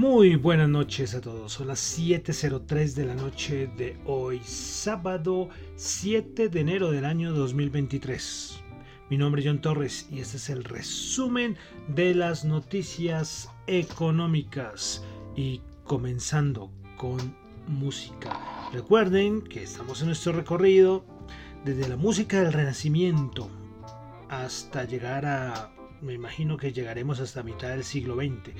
Muy buenas noches a todos. Son las 7.03 de la noche de hoy, sábado 7 de enero del año 2023. Mi nombre es John Torres y este es el resumen de las noticias económicas. Y comenzando con música. Recuerden que estamos en nuestro recorrido desde la música del Renacimiento hasta llegar a, me imagino que llegaremos hasta mitad del siglo XX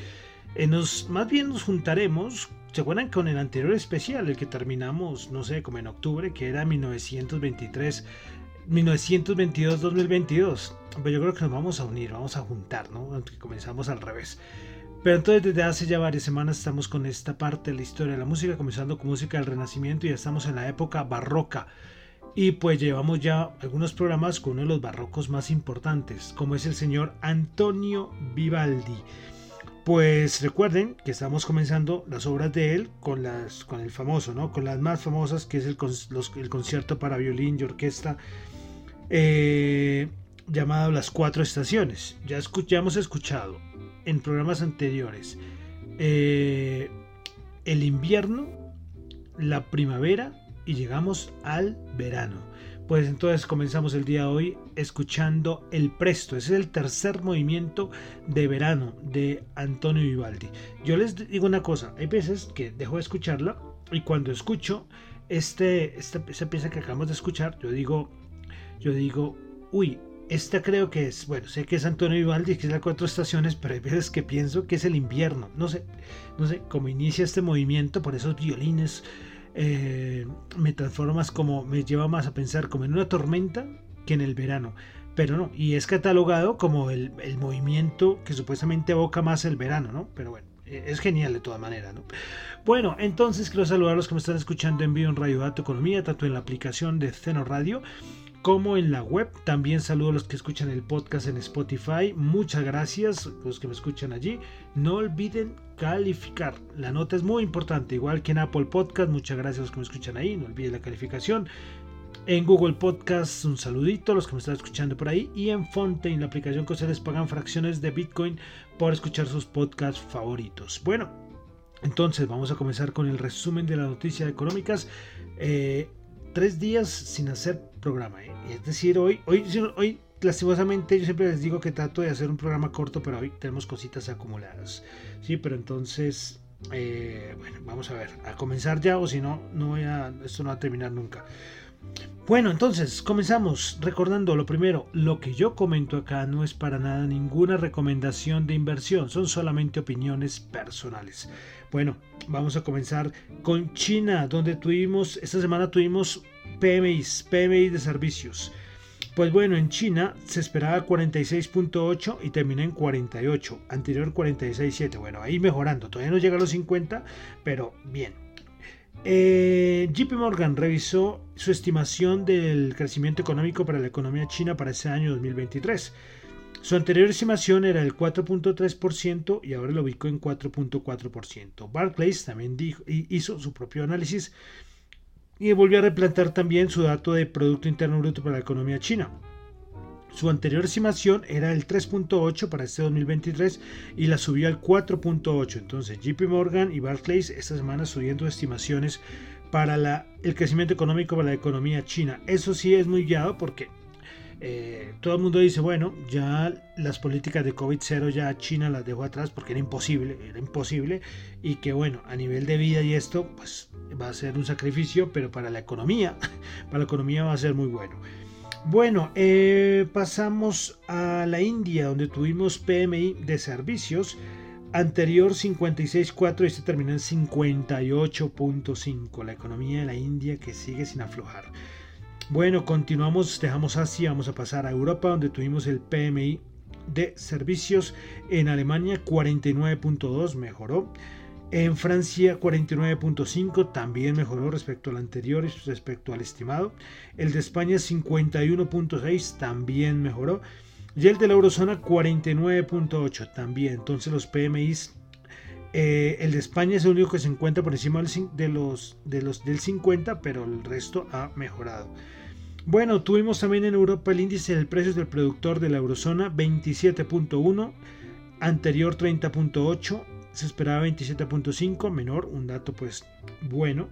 eh, nos, más bien nos juntaremos, ¿se acuerdan con el anterior especial, el que terminamos, no sé, como en octubre, que era 1923, 1922-2022? Pero yo creo que nos vamos a unir, vamos a juntar, ¿no? Aunque comenzamos al revés. Pero entonces desde hace ya varias semanas estamos con esta parte de la historia de la música, comenzando con música del Renacimiento y ya estamos en la época barroca. Y pues llevamos ya algunos programas con uno de los barrocos más importantes, como es el señor Antonio Vivaldi. Pues recuerden que estamos comenzando las obras de él con, las, con el famoso, ¿no? Con las más famosas, que es el, concierto para violín y orquesta eh, llamado Las Cuatro Estaciones. Ya, hemos escuchado en programas anteriores eh, el invierno, la primavera y llegamos al verano. Pues entonces comenzamos el día hoy escuchando El Presto. Ese es el tercer movimiento de verano de Antonio Vivaldi. Yo les digo una cosa, hay veces que dejo de escucharla y cuando escucho este, esta, pieza que acabamos de escuchar, yo digo, yo digo, uy, esta creo que es, bueno, sé que es Antonio Vivaldi, que es la cuatro estaciones, pero hay veces que pienso que es el invierno. No sé, no sé, cómo inicia este movimiento por esos violines, eh, me transformas como, me lleva más a pensar como en una tormenta que en el verano. Pero no, y es catalogado como el, movimiento que supuestamente evoca más el verano, ¿no? Pero bueno es genial de todas maneras, ¿no? Bueno, entonces quiero saludar a los que me están escuchando en vivo en Radio Dato Economía, tanto en la aplicación de Ceno Radio como en la web. También saludo a los que escuchan el podcast en Spotify. Muchas gracias los que me escuchan allí. No olviden calificar. La nota es muy importante, igual que en Apple Podcast. Muchas gracias a los que me escuchan ahí. No olviden la calificación. En Google Podcast, un saludito a los que me están escuchando por ahí. Y en Fontaine, la aplicación que ustedes pagan fracciones de Bitcoin por escuchar sus podcasts favoritos. Bueno, entonces vamos a comenzar con el resumen de las noticias económicas. Eh, tres días sin hacer programa. ¿eh? Es decir, hoy, hoy, hoy lastimosamente yo siempre les digo que trato de hacer un programa corto, pero hoy tenemos cositas acumuladas. Sí, pero entonces, eh, bueno, vamos a ver, a comenzar ya o si no, no voy a, esto no va a terminar nunca. Bueno, entonces comenzamos recordando lo primero, lo que yo comento acá no es para nada ninguna recomendación de inversión, son solamente opiniones personales. Bueno, vamos a comenzar con China, donde tuvimos, esta semana tuvimos PMIs, PMI de servicios. Pues bueno, en China se esperaba 46.8 y terminó en 48, anterior 46.7. Bueno, ahí mejorando, todavía no llega a los 50, pero bien. Eh, JP Morgan revisó su estimación del crecimiento económico para la economía china para ese año 2023. Su anterior estimación era el 4.3% y ahora lo ubicó en 4.4%. Barclays también hizo su propio análisis y volvió a replantear también su dato de Producto Interno Bruto para la economía china. Su anterior estimación era el 3.8 para este 2023 y la subió al 4.8. Entonces JP Morgan y Barclays esta semana subiendo estimaciones para la, el crecimiento económico para la economía china. Eso sí es muy guiado porque eh, todo el mundo dice, bueno, ya las políticas de COVID-0 ya China las dejó atrás porque era imposible, era imposible y que bueno, a nivel de vida y esto pues va a ser un sacrificio, pero para la economía, para la economía va a ser muy bueno. Bueno, eh, pasamos a la India, donde tuvimos PMI de servicios. Anterior 56.4 y este terminó en 58.5. La economía de la India que sigue sin aflojar. Bueno, continuamos, dejamos Asia, vamos a pasar a Europa, donde tuvimos el PMI de servicios. En Alemania 49.2 mejoró. En Francia 49.5 también mejoró respecto al anterior y respecto al estimado. El de España 51.6 también mejoró. Y el de la eurozona 49.8 también. Entonces los PMIs, eh, el de España es el único que se encuentra por encima del 50, pero el resto ha mejorado. Bueno, tuvimos también en Europa el índice de precios del productor de la eurozona 27.1, anterior 30.8 se esperaba 27.5, menor, un dato pues bueno.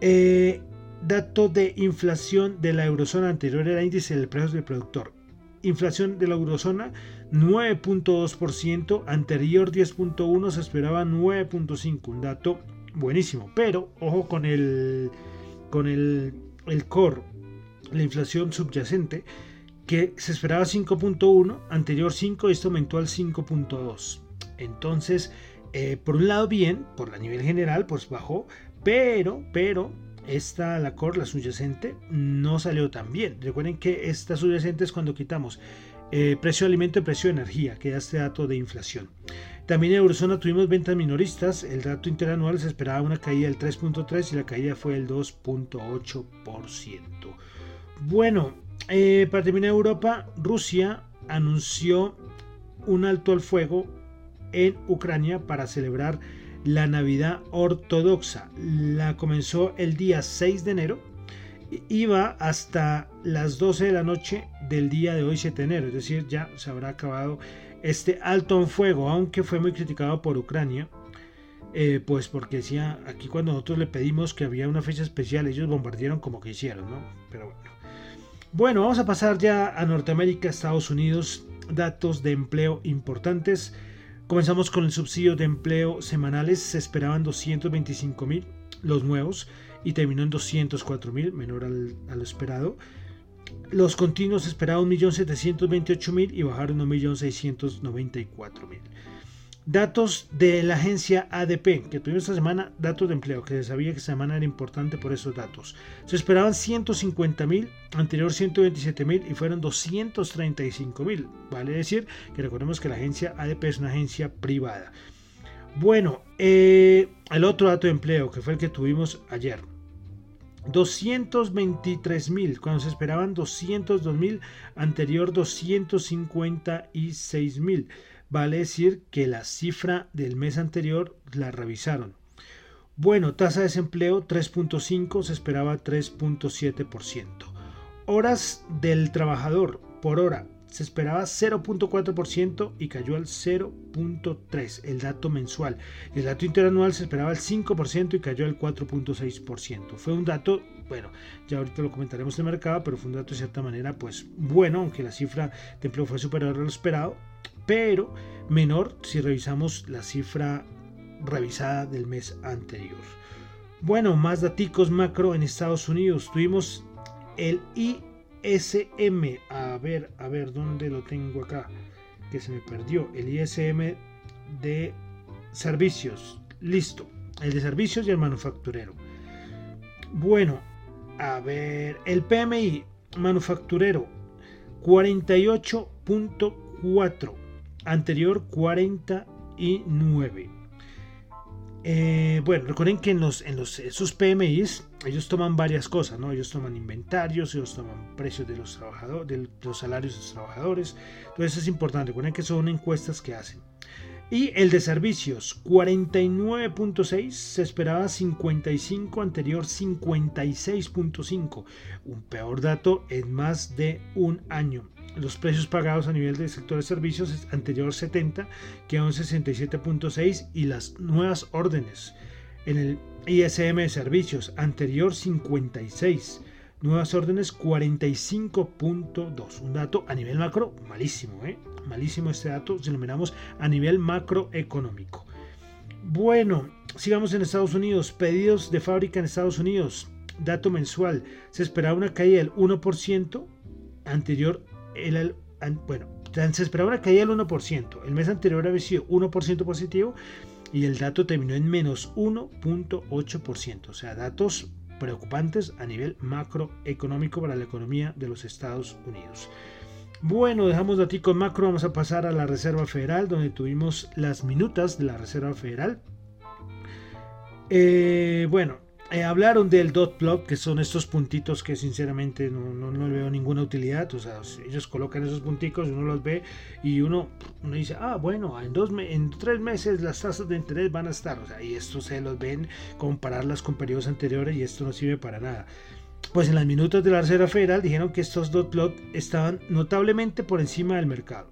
Eh, dato de inflación de la eurozona anterior era índice de precios del productor. Inflación de la eurozona 9.2%, anterior 10.1 se esperaba 9.5, un dato buenísimo. Pero ojo con el con el, el core, la inflación subyacente, que se esperaba 5.1, anterior 5, esto aumentó al 5.2. Entonces, eh, por un lado bien, por la nivel general, pues bajó, pero, pero, esta, la core, la subyacente, no salió tan bien. Recuerden que esta subyacente es cuando quitamos eh, precio de alimento y precio de energía, que da este dato de inflación. También en Eurozona tuvimos ventas minoristas, el dato interanual se esperaba una caída del 3.3 y la caída fue del 2.8%. Bueno, eh, para terminar Europa, Rusia anunció un alto al fuego en Ucrania para celebrar la Navidad ortodoxa. La comenzó el día 6 de enero va hasta las 12 de la noche del día de hoy 7 de enero, es decir, ya se habrá acabado este alto en fuego, aunque fue muy criticado por Ucrania, eh, pues porque decía, aquí cuando nosotros le pedimos que había una fecha especial, ellos bombardearon como que hicieron, ¿no? Pero bueno. Bueno, vamos a pasar ya a Norteamérica, Estados Unidos, datos de empleo importantes. Comenzamos con el subsidio de empleo semanales, se esperaban 225 mil los nuevos y terminó en 204 mil, menor al, lo esperado. los continuos esperaban 1.728.000 y bajaron a 1.694.000. Datos de la agencia ADP, que tuvimos esta semana, datos de empleo, que se sabía que esta semana era importante por esos datos. Se esperaban 150.000, anterior 127.000 y fueron 235.000. Vale decir que recordemos que la agencia ADP es una agencia privada. Bueno, eh, el otro dato de empleo, que fue el que tuvimos ayer. 223.000, cuando se esperaban 202.000, anterior 256.000 vale decir que la cifra del mes anterior la revisaron. Bueno, tasa de desempleo 3.5, se esperaba 3.7%. Horas del trabajador por hora se esperaba 0.4% y cayó al 0.3%, el dato mensual. El dato interanual se esperaba el 5% y cayó al 4.6%. Fue un dato, bueno, ya ahorita lo comentaremos en el mercado, pero fue un dato de cierta manera pues bueno, aunque la cifra de empleo fue superior a lo esperado, pero menor si revisamos la cifra revisada del mes anterior. Bueno, más datos macro en Estados Unidos. Tuvimos el ISM. A ver, a ver, ¿dónde lo tengo acá? Que se me perdió. El ISM de servicios. Listo. El de servicios y el manufacturero. Bueno, a ver, el PMI manufacturero 48.4 anterior 49. Eh, bueno, recuerden que en los, en los esos PMIs ellos toman varias cosas, ¿no? Ellos toman inventarios, ellos toman precios de los trabajadores, de los salarios de los trabajadores. Entonces es importante, recuerden que son encuestas que hacen. Y el de servicios, 49.6, se esperaba 55, anterior 56.5. Un peor dato en más de un año los precios pagados a nivel del sector de servicios anterior 70 quedó en 67.6 y las nuevas órdenes en el ISM de servicios anterior 56 nuevas órdenes 45.2 un dato a nivel macro malísimo ¿eh? Malísimo este dato si lo miramos a nivel macroeconómico bueno sigamos en Estados Unidos pedidos de fábrica en Estados Unidos dato mensual se esperaba una caída del 1% anterior bueno, se esperaba una caída del 1%. El mes anterior había sido 1% positivo y el dato terminó en menos 1.8%. O sea, datos preocupantes a nivel macroeconómico para la economía de los Estados Unidos. Bueno, dejamos datos macro, vamos a pasar a la Reserva Federal, donde tuvimos las minutas de la Reserva Federal. Eh, bueno, eh, hablaron del dot plot, que son estos puntitos que sinceramente no, no, no, veo ninguna utilidad. O sea, ellos colocan esos puntitos, uno los ve y uno, uno dice, ah, bueno, en, dos en tres meses las tasas de interés van a estar. O sea, y esto se los ven compararlas con periodos anteriores y esto no sirve para nada. Pues en las minutos de la Reserva Federal dijeron que estos dot plot estaban notablemente por encima del mercado.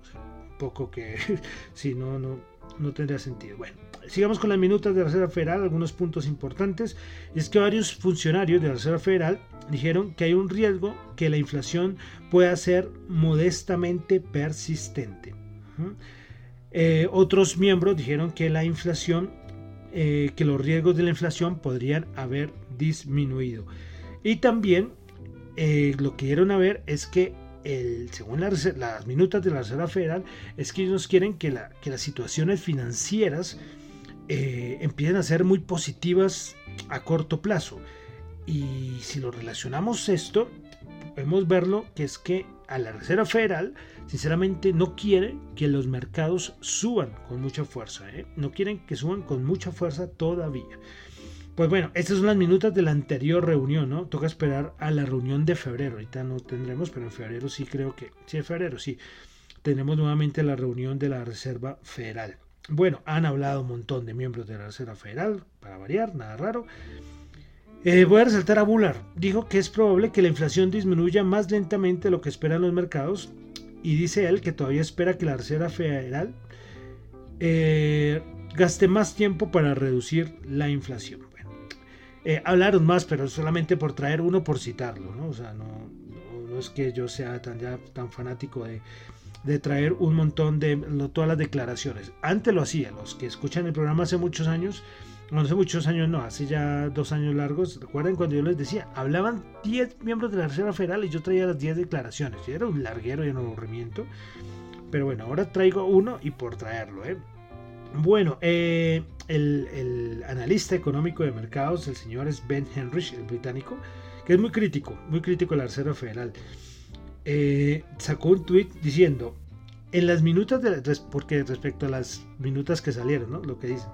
un poco que, si no, no, no tendría sentido. Bueno sigamos con las minutas de la Reserva Federal, algunos puntos importantes. Es que varios funcionarios de la Reserva Federal dijeron que hay un riesgo que la inflación pueda ser modestamente persistente. Eh, otros miembros dijeron que la inflación, eh, que los riesgos de la inflación podrían haber disminuido. Y también eh, lo que dieron a ver es que el, según las minutas de la Reserva Federal, es que ellos quieren que, la, que las situaciones financieras eh, empiezan a ser muy positivas a corto plazo. Y si lo relacionamos esto, podemos verlo que es que a la Reserva Federal, sinceramente, no quiere que los mercados suban con mucha fuerza. ¿eh? No quieren que suban con mucha fuerza todavía. Pues bueno, estas son las minutas de la anterior reunión, ¿no? Toca esperar a la reunión de febrero. Ahorita no tendremos, pero en febrero sí creo que. Sí, en febrero sí. Tenemos nuevamente la reunión de la Reserva Federal. Bueno, han hablado un montón de miembros de la Reserva Federal, para variar, nada raro. Eh, voy a resaltar a Bullard. Dijo que es probable que la inflación disminuya más lentamente de lo que esperan los mercados y dice él que todavía espera que la Reserva Federal eh, gaste más tiempo para reducir la inflación. Eh, hablaron más, pero solamente por traer uno por citarlo, ¿no? O sea, no, no, es que yo sea tan, ya, tan fanático de, de traer un montón de todas las declaraciones. Antes lo hacía, los que escuchan el programa hace muchos años, no hace muchos años, no, hace ya dos años largos, recuerden cuando yo les decía, hablaban 10 miembros de la Reserva Federal y yo traía las 10 declaraciones, y era un larguero y un aburrimiento, pero bueno, ahora traigo uno y por traerlo, ¿eh? Bueno, eh, el, analista económico de mercados, el señor es Ben Henrich, el británico, que es muy crítico, muy crítico de la Reserva Federal, eh, sacó un tweet diciendo, en las minutas, de, porque respecto a las minutas que salieron, ¿no? Lo que dicen.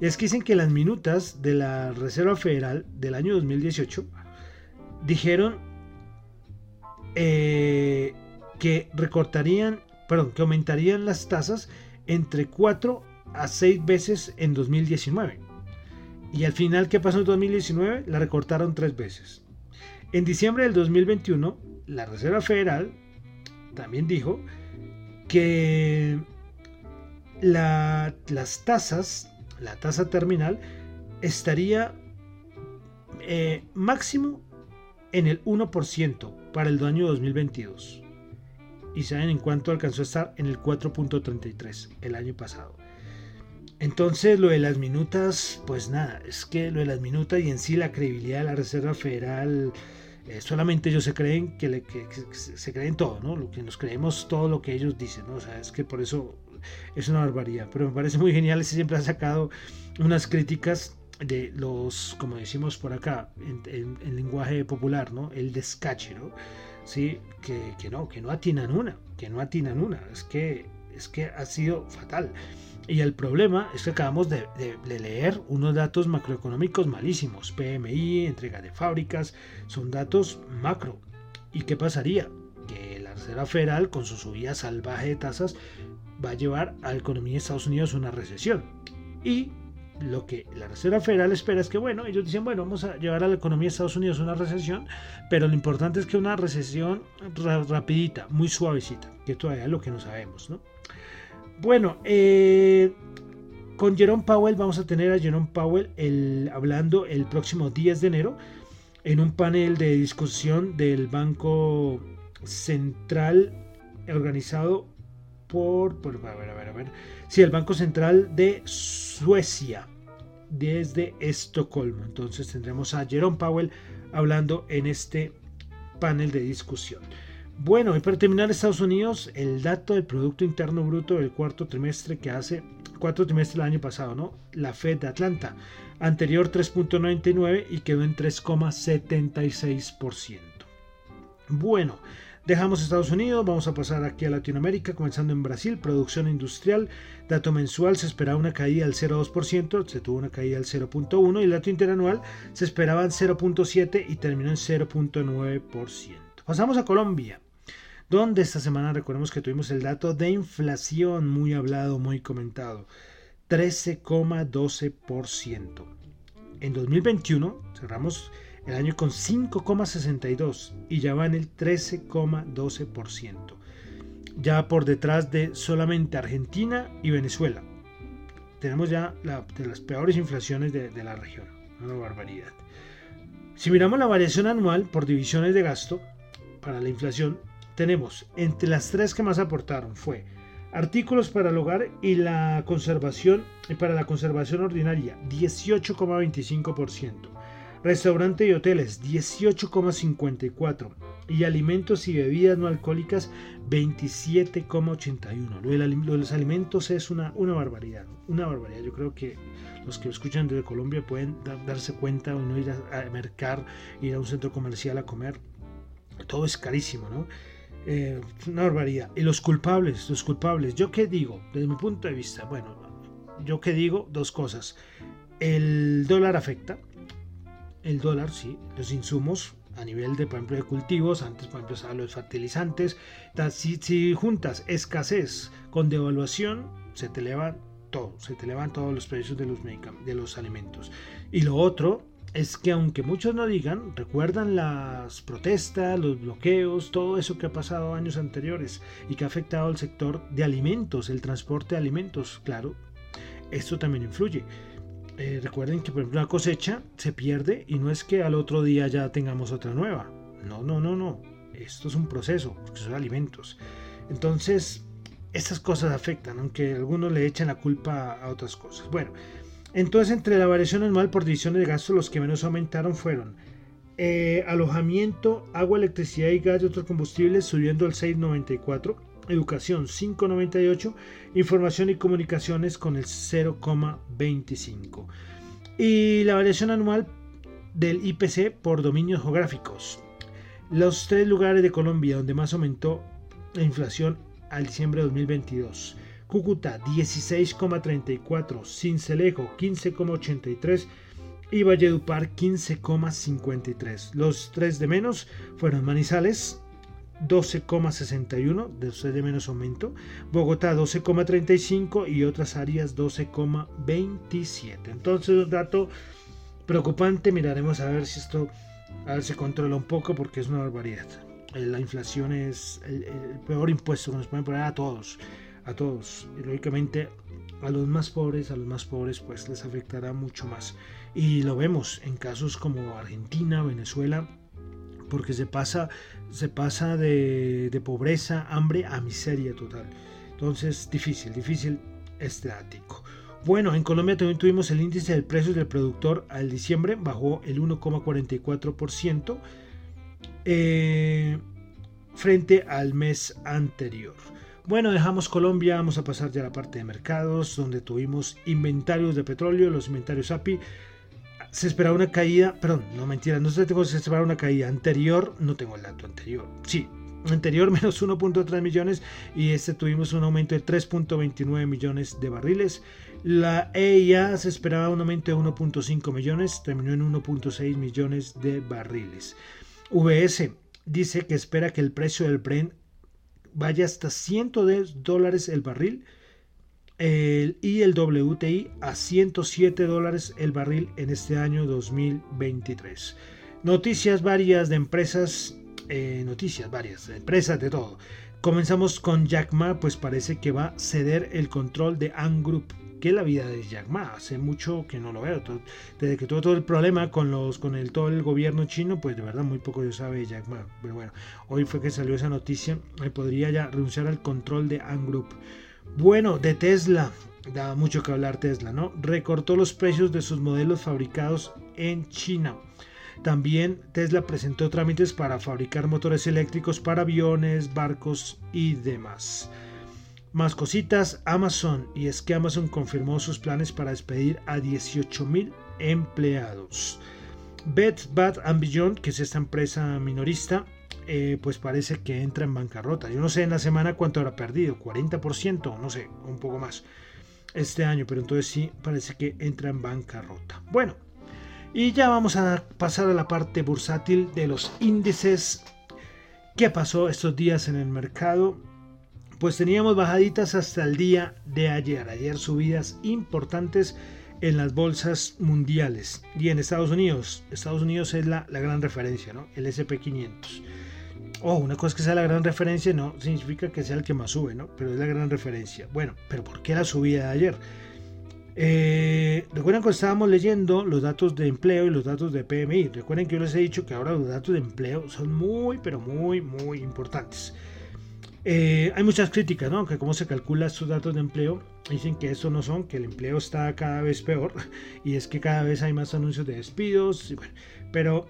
es que dicen que las minutas de la Reserva Federal del año 2018 dijeron eh, que recortarían, perdón, que aumentarían las tasas entre 4 a 6 veces en 2019. Y al final, ¿qué pasó en 2019? La recortaron 3 veces. En diciembre del 2021, la Reserva Federal también dijo que las tasas, la tasa terminal, estaría eh, máximo en el 1% para el año 2022. Y saben en cuánto alcanzó a estar en el 4.33 el año pasado. Entonces lo de las minutas, pues nada, es que lo de las minutas y en sí la credibilidad de la Reserva Federal eh, solamente ellos se creen que, se creen todo, ¿no? Lo que nos creemos todo lo que ellos dicen, ¿no? O sea, es que por eso es una barbaridad. Pero me parece muy genial, siempre ha sacado unas críticas de los, como decimos por acá, en, lenguaje popular, ¿no? El descache, ¿no? Sí, que, que no, que no atinan una, que no atinan una. Es que, es que ha sido fatal. Y el problema es que acabamos de, leer unos datos macroeconómicos malísimos. PMI, entrega de fábricas, son datos macro. ¿Y qué pasaría? Que la Reserva Federal, con su subida salvaje de tasas, va a llevar a la economía de Estados Unidos una recesión. Y lo que la Reserva Federal espera es que, bueno, ellos dicen, bueno, vamos a llevar a la economía de Estados Unidos una recesión, pero lo importante es que una recesión rapidita, muy suavecita, que todavía es lo que no sabemos, ¿no? Bueno, eh, con Jerome Powell vamos a tener a Jerome Powell el, hablando el próximo 10 de enero en un panel de discusión del Banco Central organizado por, por a ver, a ver, a ver, sí, el Banco Central de Suecia desde Estocolmo. Entonces tendremos a Jerome Powell hablando en este panel de discusión. Bueno, y para terminar Estados Unidos, el dato del Producto Interno Bruto del cuarto trimestre que hace, cuarto trimestre del año pasado, ¿no? La Fed de Atlanta, anterior 3.99 y quedó en 3,76%. Bueno, dejamos Estados Unidos, vamos a pasar aquí a Latinoamérica, comenzando en Brasil, producción industrial, dato mensual se esperaba una caída del 0,2%, se tuvo una caída del 0,1% y el dato interanual se esperaba en 0,7% y terminó en 0,9%. Pasamos a Colombia donde esta semana recordemos que tuvimos el dato de inflación muy hablado, muy comentado, 13,12%. En 2021 cerramos el año con 5,62 y ya va en el 13,12%. Ya por detrás de solamente Argentina y Venezuela. Tenemos ya las peores inflaciones de, de la región. Una barbaridad. Si miramos la variación anual por divisiones de gasto para la inflación, tenemos entre las tres que más aportaron fue artículos para el hogar y la conservación y para la conservación ordinaria 18,25%, restaurante y hoteles 18,54% y alimentos y bebidas no alcohólicas 27,81%. Lo, de los alimentos es una, una barbaridad, una barbaridad. Yo creo que los que escuchan desde Colombia pueden darse cuenta o no ir a, a mercar, ir a un centro comercial a comer. Todo es carísimo, ¿no? Eh, una barbaridad. Y los culpables, los culpables. ¿Yo qué digo? Desde mi punto de vista, bueno, yo qué digo, dos cosas. El dólar afecta. El dólar, sí. Los insumos a nivel de, por ejemplo, de cultivos, antes, por ejemplo, los fertilizantes. Si, si juntas escasez con devaluación, se te elevan todo, se te elevan todos los precios de los, de los alimentos. Y lo otro es que aunque muchos no digan, recuerdan las protestas, los bloqueos, todo eso que ha pasado años anteriores y que ha afectado al sector de alimentos, el transporte de alimentos, claro, esto también influye. Eh, recuerden que por ejemplo una cosecha se pierde y no es que al otro día ya tengamos otra nueva. No, no, no, no. Esto es un proceso, porque son alimentos. Entonces, estas cosas afectan, aunque algunos le echen la culpa a otras cosas. Bueno, Entonces, entre la variación anual por divisiones de gastos, los que menos aumentaron fueron eh, alojamiento, agua, electricidad y gas y otros combustibles subiendo al 6,94, educación 5,98, información y comunicaciones con el 0,25. Y la variación anual del IPC por dominios geográficos. Los tres lugares de Colombia donde más aumentó la inflación al diciembre de 2022. Cúcuta 16,34, Cincelejo 15,83 y Valledupar 15,53. Los tres de menos fueron Manizales 12,61, de de menos aumento, Bogotá 12,35 y otras áreas 12,27. Entonces un dato preocupante, miraremos a ver si esto se controla un poco porque es una barbaridad. Eh, la inflación es el, peor impuesto que nos pueden poner a todos, a todos. Y lógicamente a los más pobres, a los más pobres pues les afectará mucho más. Y lo vemos en casos como Argentina, Venezuela, porque se pasa, se pasa de, de pobreza, hambre a miseria total. Entonces, difícil, difícil este ático. Bueno, en Colombia también tuvimos el índice del precio del productor al diciembre, bajó el 1,44% eh, frente al mes anterior. Bueno, dejamos Colombia, vamos a pasar ya a la parte de mercados, donde tuvimos inventarios de petróleo, los inventarios API. Se esperaba una caída, perdón, no mentira, no se esperaba una caída anterior, no tengo el dato anterior. Sí, anterior menos 1.3 millones y este tuvimos un aumento de 3.29 millones de barriles. La EIA se esperaba un aumento de 1.5 millones, terminó en 1.6 millones de barriles. VS dice que espera que el precio del Brent vaya hasta 110 dólares el barril y el WTI a 107 dólares el barril en este año 2023. Noticias varias de empresas, eh, noticias varias de empresas de todo. Comenzamos con Jack Ma, pues parece que va a ceder el control de Ant Group que la vida de Jack Ma. Hace mucho que no lo veo. desde que tuvo todo el problema con los con el todo el gobierno chino, pues de verdad muy poco yo sabe Jack Ma. Pero bueno, hoy fue que salió esa noticia. Me podría ya renunciar al control de Ant Group. Bueno, de Tesla. Da mucho que hablar Tesla, ¿no? Recortó los precios de sus modelos fabricados en China. También Tesla presentó trámites para fabricar motores eléctricos para aviones, barcos y demás. Más cositas, Amazon, y es que Amazon confirmó sus planes para despedir a 18.000 empleados. Bed Bath and Beyond, que es esta empresa minorista, eh, pues parece que entra en bancarrota. Yo no sé en la semana cuánto habrá perdido, 40%, no sé, un poco más este año, pero entonces sí parece que entra en bancarrota. Bueno, y ya vamos a pasar a la parte bursátil de los índices. ¿Qué pasó estos días en el mercado? Pues teníamos bajaditas hasta el día de ayer. Ayer subidas importantes en las bolsas mundiales y en Estados Unidos. Estados Unidos es la, gran referencia, ¿no? El SP500. Oh, una cosa que sea la gran referencia no significa que sea el que más sube, ¿no? Pero es la gran referencia. Bueno, pero ¿por qué la subida de ayer? Eh, recuerden que estábamos leyendo los datos de empleo y los datos de PMI. Recuerden que yo les he dicho que ahora los datos de empleo son muy, pero muy, muy importantes. Eh, hay muchas críticas, ¿no? Que cómo se calcula estos datos de empleo. Dicen que eso no son, que el empleo está cada vez peor y es que cada vez hay más anuncios de despidos. pero,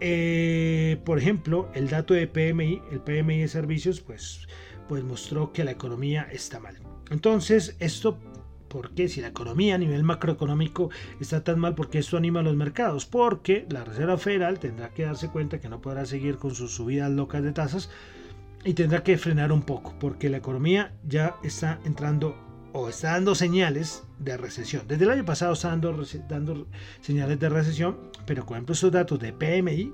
eh, por ejemplo, el dato de PMI, el PMI de servicios, pues, pues mostró que la economía está mal. Entonces, esto ¿Por qué? Si la economía a nivel macroeconómico está tan mal, ¿por qué esto anima a los mercados? Porque la Reserva Federal tendrá que darse cuenta que no podrá seguir con sus subidas locas de tasas y tendrá que frenar un poco porque la economía ya está entrando o está dando señales de recesión. Desde el año pasado está dando, dando señales de recesión, pero por ejemplo esos datos de PMI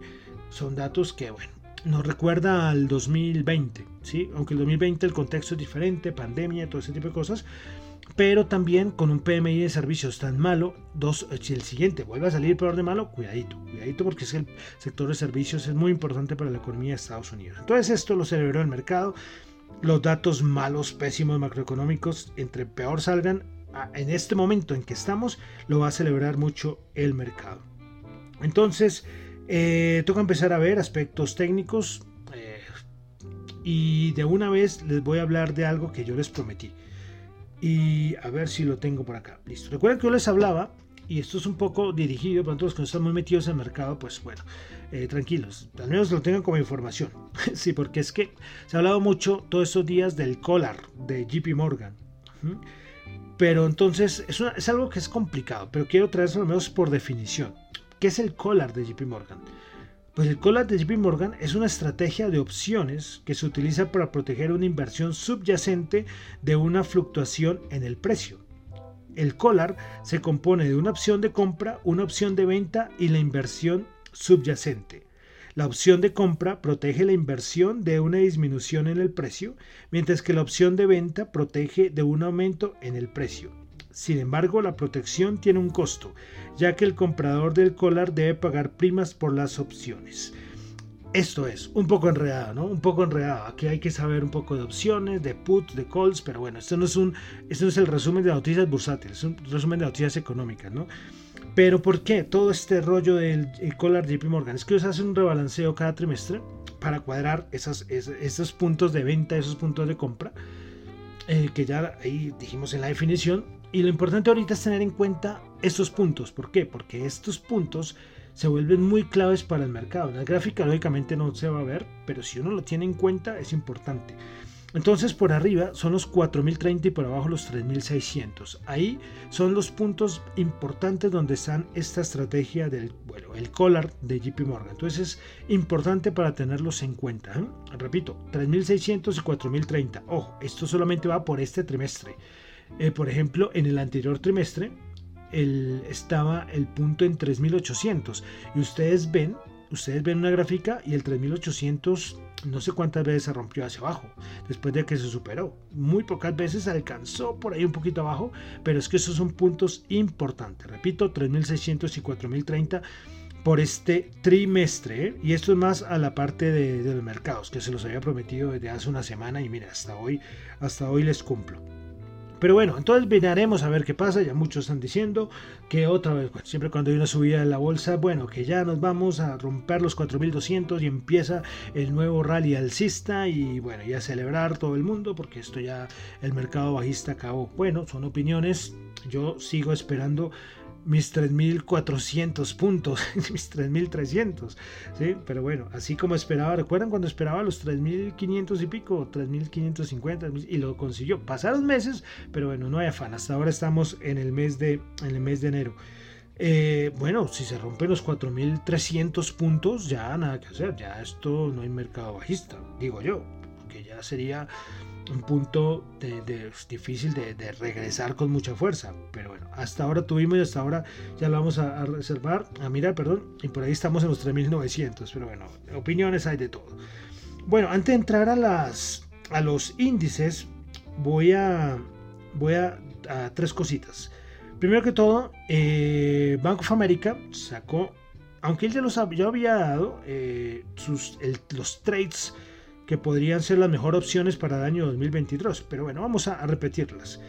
son datos que, bueno, nos recuerda al 2020, ¿sí? Aunque el 2020 el contexto es diferente, pandemia, todo ese tipo de cosas, pero también con un PMI de servicios tan malo, dos, si el siguiente vuelve a salir peor de malo, cuidadito, cuidadito porque es el sector de servicios es muy importante para la economía de Estados Unidos. Entonces esto lo celebró el mercado, los datos malos, pésimos macroeconómicos, entre peor salgan, en este momento en que estamos, lo va a celebrar mucho el mercado. Entonces, eh, toca empezar a ver aspectos técnicos eh, y de una vez les voy a hablar de algo que yo les prometí. Y a ver si lo tengo por acá. Listo. Recuerden que yo les hablaba y esto es un poco dirigido para todos los que están muy metidos en el mercado, pues bueno, eh, tranquilos, al menos lo tengan como información. sí, porque es que se ha hablado mucho todos estos días del collar de JP Morgan. Pero entonces es, es, algo que es complicado, pero quiero traerlo al menos por definición. ¿Qué es el collar de JP Morgan? Pues el collar de JP Morgan es una estrategia de opciones que se utiliza para proteger una inversión subyacente de una fluctuación en el precio. El collar se compone de una opción de compra, una opción de venta y la inversión subyacente. La opción de compra protege la inversión de una disminución en el precio, mientras que la opción de venta protege de un aumento en el precio. Sin embargo, la protección tiene un costo, ya que el comprador del collar debe pagar primas por las opciones. Esto es un poco enredado, ¿no? Un poco enredado. Aquí hay que saber un poco de opciones, de puts, de calls, pero bueno, esto no es un, esto no es el resumen de noticias bursátiles, es un resumen de noticias económicas, ¿no? Pero ¿por qué todo este rollo del collar JP Morgan? Es que ellos hacen un rebalanceo cada trimestre para cuadrar esas, esos, puntos de venta, esos puntos de compra, eh, que ya ahí dijimos en la definición, y lo importante ahorita es tener en cuenta estos puntos. ¿Por qué? Porque estos puntos se vuelven muy claves para el mercado. La gráfica lógicamente no se va a ver, pero si uno lo tiene en cuenta es importante. Entonces por arriba son los 4030 y por abajo los 3600. Ahí son los puntos importantes donde están esta estrategia del, bueno, el collar de JP Morgan. Entonces es importante para tenerlos en cuenta. ¿eh? Repito, 3600 y 4030. Ojo, esto solamente va por este trimestre. Eh, por ejemplo, en el anterior trimestre el, estaba el punto en 3800 y ustedes ven, ustedes ven una gráfica y el 3800 no sé cuántas veces se rompió hacia abajo después de que se superó. Muy pocas veces alcanzó por ahí un poquito abajo, pero es que esos son puntos importantes. Repito, 3600 y 4030 por este trimestre. ¿eh? Y esto es más a la parte de, de, los mercados que se los había prometido desde hace una semana y mira, hasta hoy, hasta hoy les cumplo. Pero bueno, entonces miraremos a ver qué pasa. Ya muchos están diciendo que otra vez, siempre cuando hay una subida de la bolsa, bueno, que ya nos vamos a romper los 4200 y empieza el nuevo rally alcista y bueno, ya celebrar todo el mundo porque esto ya el mercado bajista acabó. Bueno, son opiniones. Yo sigo esperando mis 3.400 puntos, mis 3.300, ¿sí? Pero bueno, así como esperaba, ¿recuerdan cuando esperaba los 3.500 y pico, 3.550 y lo consiguió? Pasaron meses, pero bueno, no hay afán, hasta ahora estamos en el mes de, en el mes de enero. Eh, bueno, si se rompen los 4.300 puntos, ya nada que hacer, ya esto no hay mercado bajista, digo yo, porque ya sería un punto de, difícil de, regresar con mucha fuerza. Pero bueno, hasta ahora tuvimos y hasta ahora ya lo vamos a, reservar, a mirar, perdón, y por ahí estamos en los 3900. Pero bueno, opiniones hay de todo. Bueno, antes de entrar a, las, a los índices, voy a, voy a, tres cositas. Primero que todo, eh, Bank of America sacó, aunque él ya, los, ya había dado eh, sus, los trades que podrían ser las mejores opciones para el año 2022. Pero bueno, vamos a, repetirlas.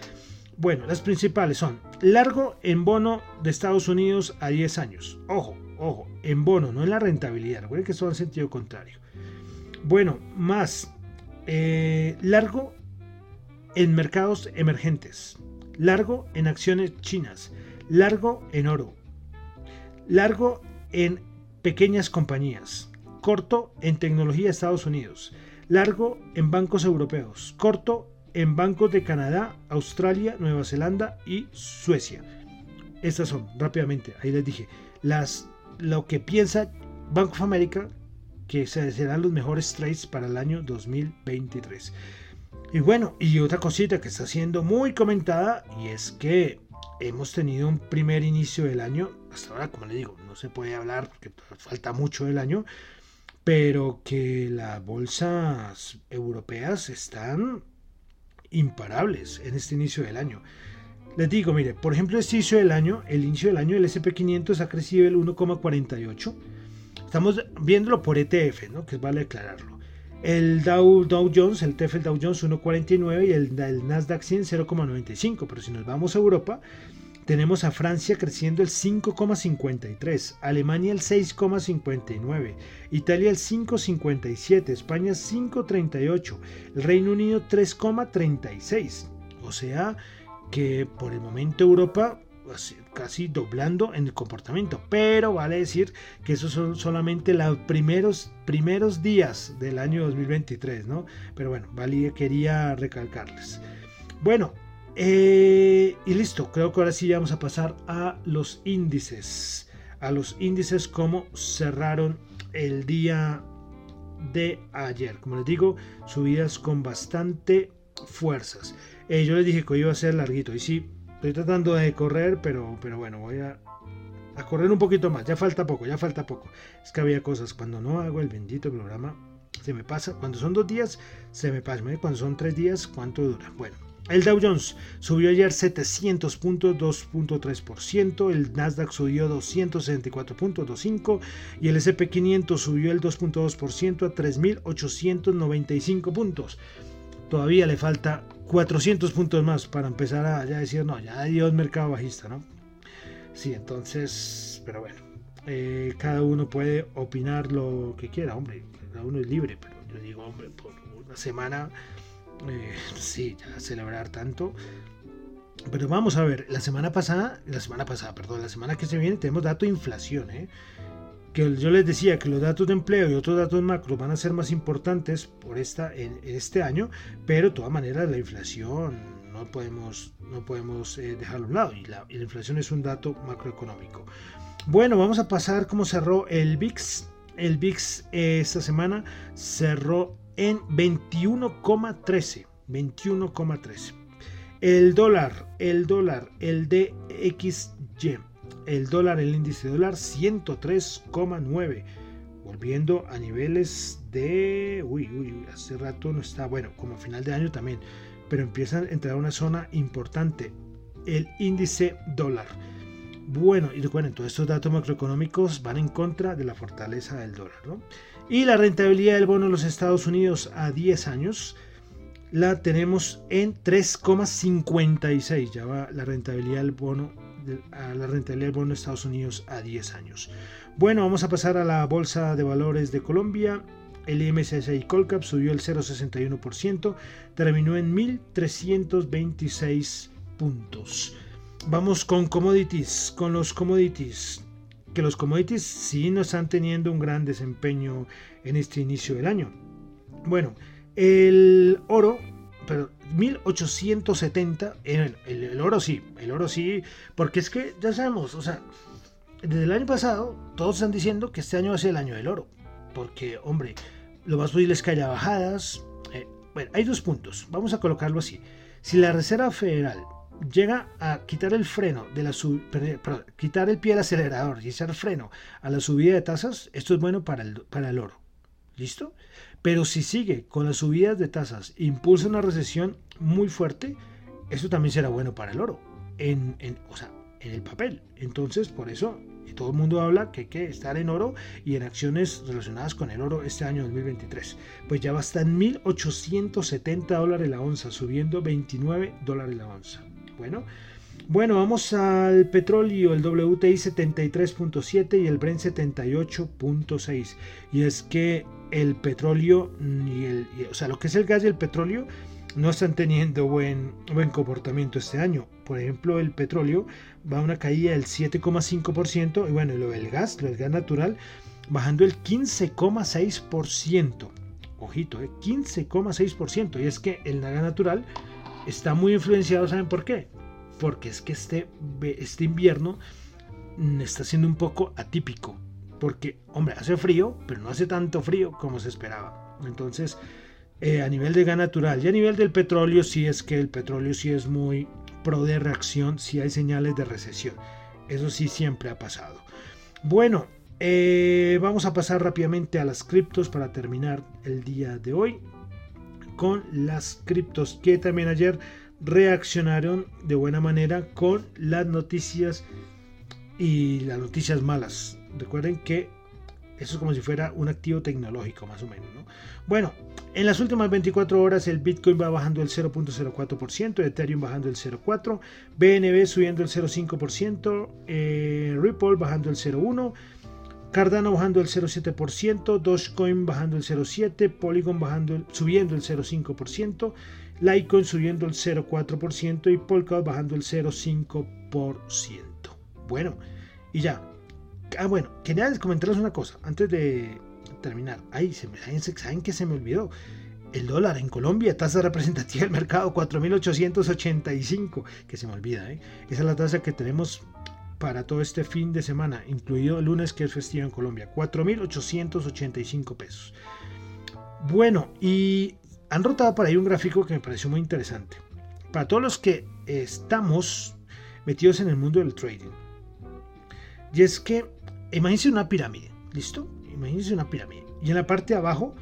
Bueno, las principales son largo en bono de Estados Unidos a 10 años. Ojo, ojo, en bono, no en la rentabilidad. Recuerden que esto va en sentido contrario. Bueno, más eh, largo en mercados emergentes. Largo en acciones chinas. Largo en oro. Largo en pequeñas compañías. Corto en tecnología de Estados Unidos largo en bancos europeos, corto en bancos de Canadá, Australia, Nueva Zelanda y Suecia. Estas son, rápidamente, ahí les dije, las, lo que piensa Bank of America que serán los mejores trades para el año 2023. Y bueno, y otra cosita que está siendo muy comentada y es que hemos tenido un primer inicio del año, hasta ahora como le digo, no se puede hablar porque falta mucho del año, pero que las bolsas europeas están imparables en este inicio del año. Les digo, mire, por ejemplo, este inicio del año, el inicio del año, el SP500 ha crecido el 1,48. Estamos viéndolo por ETF, ¿no? Que vale aclararlo. El Dow, Dow Jones, el TF Dow Jones 1,49 y el, el Nasdaq 100 0,95. Pero si nos vamos a Europa, tenemos a Francia creciendo el 5,53, Alemania el 6,59, Italia el 5,57, España 5,38, el Reino Unido 3,36. O sea que por el momento Europa pues, casi doblando en el comportamiento. Pero vale decir que esos son solamente los primeros, primeros días del año 2023, ¿no? Pero bueno, quería recalcarles. Bueno, eh, y listo, creo que ahora sí vamos a pasar a los índices. A los índices como cerraron el día de ayer. Como les digo, subidas con bastante fuerzas. Eh, yo les dije que iba a ser larguito y sí, estoy tratando de correr, pero, pero bueno, voy a, a correr un poquito más. Ya falta poco, ya falta poco. Es que había cosas cuando no hago el bendito programa. Se me pasa, cuando son dos días, se me pasa. Cuando son tres días, ¿cuánto dura? Bueno, el Dow Jones subió ayer 700 puntos, 2.3%, el Nasdaq subió 264.25 y el S&P 500 subió el 2.2% a 3.895 puntos. Todavía le falta 400 puntos más para empezar a decir, no, ya Dios mercado bajista, ¿no? Sí, entonces, pero bueno, eh, cada uno puede opinar lo que quiera, hombre, cada uno es libre, pero yo digo, hombre, por una semana eh, sí, ya celebrar tanto. Pero vamos a ver, la semana pasada, la semana pasada, perdón, la semana que se viene tenemos dato de inflación, ¿eh? que yo les decía que los datos de empleo y otros datos macro van a ser más importantes por esta en, este año, pero de todas maneras la inflación no podemos no podemos eh, dejarlo a un lado y la, inflación es un dato macroeconómico. Bueno, vamos a pasar cómo cerró el VIX. El VIX esta semana cerró en 21,13. 21,13. El dólar, el dólar, el DXY, el dólar, el índice dólar 103,9. Volviendo a niveles de... Uy, uy, hace rato no está, bueno, como final de año también, pero empieza a entrar a una zona importante, el índice dólar. Bueno, y recuerden, todos estos datos macroeconómicos van en contra de la fortaleza del dólar. ¿no? Y la rentabilidad del bono de los Estados Unidos a 10 años la tenemos en 3,56. Ya va la rentabilidad del bono a la rentabilidad del bono de Estados Unidos a 10 años. Bueno, vamos a pasar a la Bolsa de Valores de Colombia. El MSCI Colcap subió el 0,61%, terminó en 1.326 puntos. Vamos con commodities, con los commodities que los commodities sí no están teniendo un gran desempeño en este inicio del año. Bueno, el oro, pero 1870, el, el, oro sí, el oro sí, porque es que ya sabemos, o sea, desde el año pasado todos están diciendo que este año va a ser el año del oro, porque, hombre, lo más posible es que haya bajadas. Eh, bueno, hay dos puntos, vamos a colocarlo así. Si la Reserva Federal llega a quitar el freno de la quitar el pie del acelerador y echar freno a la subida de tasas, esto es bueno para el, para el oro. ¿Listo? Pero si sigue con las subidas de tasas, impulsa una recesión muy fuerte, eso también será bueno para el oro. En, en, o sea, en el papel. Entonces, por eso todo el mundo habla que hay que estar en oro y en acciones relacionadas con el oro este año 2023. Pues ya va a estar en 1.870 dólares la onza, subiendo 29 dólares la onza. Bueno, bueno, vamos al petróleo, el WTI 73.7 y el Brent 78.6. Y es que el petróleo, y el, o sea, lo que es el gas y el petróleo, no están teniendo buen, buen comportamiento este año. Por ejemplo, el petróleo va a una caída del 7,5% y bueno, lo del gas, lo del gas natural, bajando el 15,6%. Ojito, eh, 15,6%. Y es que el gas natural está muy influenciado, ¿saben por qué? Porque es que este, este invierno mm, está siendo un poco atípico. Porque, hombre, hace frío, pero no hace tanto frío como se esperaba. Entonces, eh, a nivel de gas natural y a nivel del petróleo, sí es que el petróleo sí es muy pro de reacción, sí hay señales de recesión. Eso sí siempre ha pasado. Bueno, eh, vamos a pasar rápidamente a las criptos para terminar el día de hoy con las criptos que también ayer reaccionaron de buena manera con las noticias y las noticias malas. Recuerden que eso es como si fuera un activo tecnológico, más o menos. Bueno, en las últimas 24 horas el Bitcoin va bajando el 0.04%, Ethereum bajando el 0.4%, BNB subiendo el 0.5%, eh, Ripple bajando el 0.1%, Cardano bajando el 0,7%, Dogecoin bajando el 0,7%, Polygon bajando subiendo el 0,5%, Litecoin subiendo el 0,4% y Polkadot bajando el 0,5%. Bueno, y ya. Ah, bueno, quería comentarles una cosa antes de terminar. Ay, se me, ¿saben qué se me olvidó? El dólar en Colombia, tasa representativa del mercado 4.885, que se me olvida, ¿eh? Esa es la tasa que tenemos para todo este fin de semana, incluido el lunes que es festivo en Colombia, 4.885 pesos. Bueno, y han rotado por ahí un gráfico que me pareció muy interesante. Para todos los que estamos metidos en el mundo del trading. Y es que, imagínense una pirámide, ¿listo? Imagínense una pirámide. Y en la parte de abajo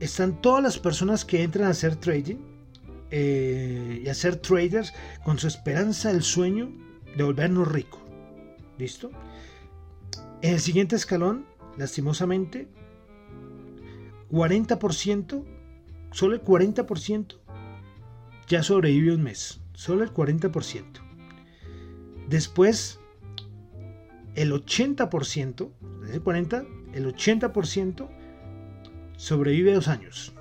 están todas las personas que entran a hacer trading eh, y a ser traders con su esperanza, el sueño de volvernos ricos. ¿Listo? En el siguiente escalón, lastimosamente, 40%, solo el 40% ya sobrevive un mes. Solo el 40%. Después, el 80%, desde el 40, el 80% sobrevive dos años.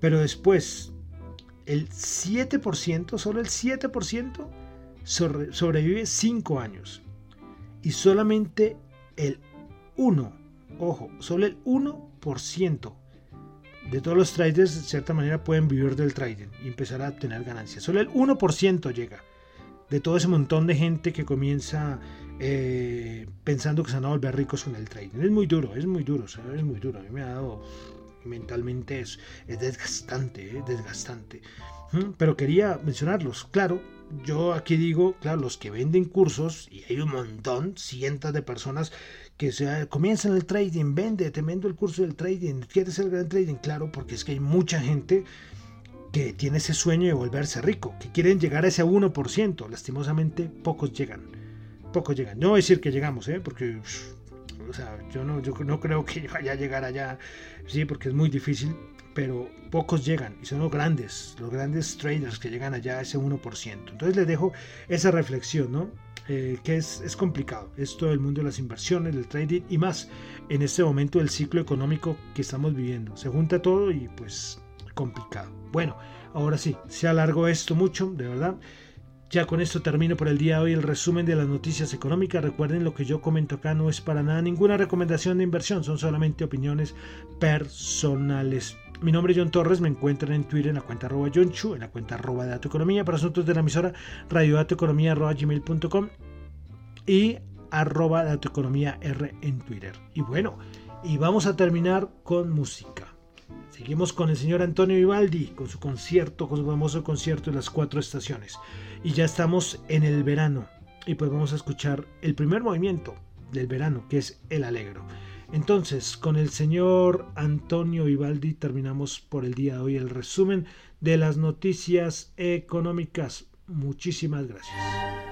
Pero después, el 7%, solo el 7% sobrevive 5 años. Y solamente el 1, ojo, solo el 1% de todos los traders de cierta manera pueden vivir del trading y empezar a tener ganancias. Solo el 1% llega de todo ese montón de gente que comienza eh, pensando que se van a volver ricos con el trading. Es muy duro, es muy duro, es muy duro. A mí me ha dado mentalmente es, es desgastante, es eh, desgastante. Pero quería mencionarlos, claro, yo aquí digo, claro, los que venden cursos, y hay un montón, cientos de personas que se comienzan el trading, vende, te vendo el curso del trading, quieres el gran trading, claro, porque es que hay mucha gente que tiene ese sueño de volverse rico, que quieren llegar a ese 1%, lastimosamente pocos llegan, pocos llegan. No voy a decir que llegamos, ¿eh? porque yo no, yo no creo que vaya a llegar allá, sí, porque es muy difícil, pero pocos llegan y son los grandes, los grandes traders que llegan allá a ese 1%. Entonces les dejo esa reflexión, ¿no? Eh, que es, complicado. Es todo el mundo de las inversiones, del trading y más en este momento del ciclo económico que estamos viviendo. Se junta todo y pues complicado. Bueno, ahora sí, se alargó esto mucho, de verdad. Ya con esto termino por el día de hoy el resumen de las noticias económicas. Recuerden lo que yo comento acá no es para nada ninguna recomendación de inversión, son solamente opiniones personales. Mi nombre es John Torres, me encuentran en Twitter en la cuenta arroba John Chu, en la cuenta arroba de Economía, para asuntos de la emisora radiodatoeconomía arroba gmail.com y arroba Economía R en Twitter. Y bueno, y vamos a terminar con música. Seguimos con el señor Antonio Vivaldi, con su concierto, con su famoso concierto de las cuatro estaciones. Y ya estamos en el verano. Y pues vamos a escuchar el primer movimiento del verano, que es el alegro. Entonces, con el señor Antonio Vivaldi terminamos por el día de hoy el resumen de las noticias económicas. Muchísimas gracias.